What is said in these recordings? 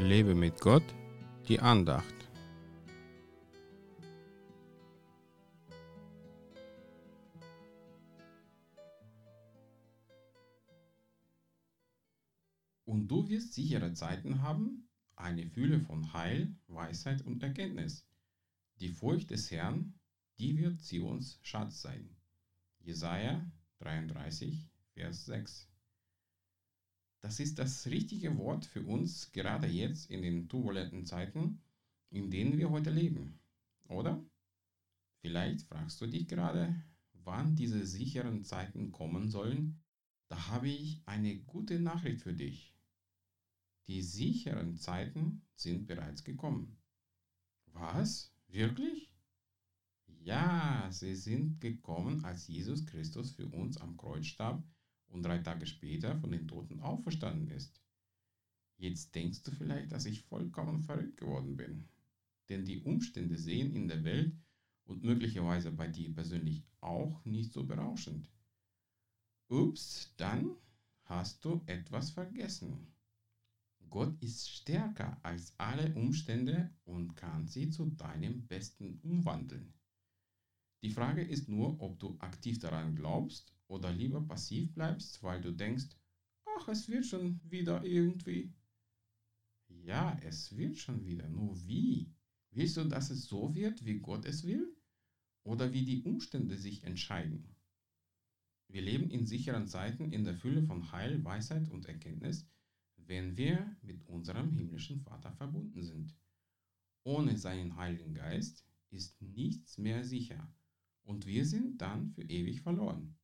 Lebe mit Gott, die Andacht. Und du wirst sichere Zeiten haben, eine Fülle von Heil, Weisheit und Erkenntnis. Die Furcht des Herrn, die wird Zions Schatz sein. Jesaja 33, Vers 6. Das ist das richtige Wort für uns gerade jetzt in den turbulenten Zeiten, in denen wir heute leben, oder? Vielleicht fragst du dich gerade, wann diese sicheren Zeiten kommen sollen. Da habe ich eine gute Nachricht für dich. Die sicheren Zeiten sind bereits gekommen. Was? Wirklich? Ja, sie sind gekommen, als Jesus Christus für uns am Kreuz starb und drei Tage später von den Toten auferstanden ist. Jetzt denkst du vielleicht, dass ich vollkommen verrückt geworden bin. Denn die Umstände sehen in der Welt und möglicherweise bei dir persönlich auch nicht so berauschend. Ups, dann hast du etwas vergessen. Gott ist stärker als alle Umstände und kann sie zu deinem Besten umwandeln. Die Frage ist nur, ob du aktiv daran glaubst oder lieber passiv bleibst, weil du denkst, ach, es wird schon wieder irgendwie. Ja, es wird schon wieder, nur wie? Willst du, dass es so wird, wie Gott es will? Oder wie die Umstände sich entscheiden? Wir leben in sicheren Zeiten in der Fülle von Heil, Weisheit und Erkenntnis, wenn wir mit unserem himmlischen Vater verbunden sind. Ohne seinen Heiligen Geist ist nichts mehr sicher und wir sind dann für ewig verloren.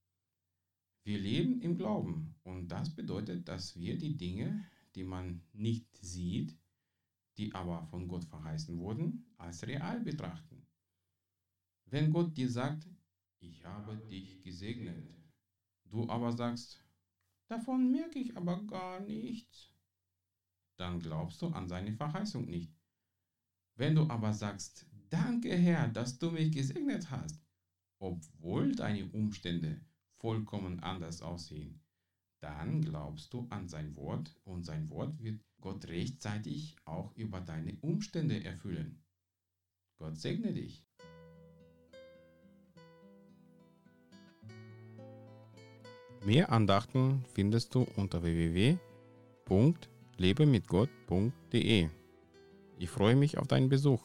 Wir leben im Glauben und das bedeutet, dass wir die Dinge, die man nicht sieht, die aber von Gott verheißen wurden, als real betrachten. Wenn Gott dir sagt, ich habe dich gesegnet, du aber sagst, davon merke ich aber gar nichts, dann glaubst du an seine Verheißung nicht. Wenn du aber sagst, danke Herr, dass du mich gesegnet hast, obwohl deine Umstände vollkommen anders aussehen, dann glaubst du an sein Wort und sein Wort wird Gott rechtzeitig auch über deine Umstände erfüllen. Gott segne dich. Mehr Andachten findest du unter www.lebemitgott.de. Ich freue mich auf deinen Besuch.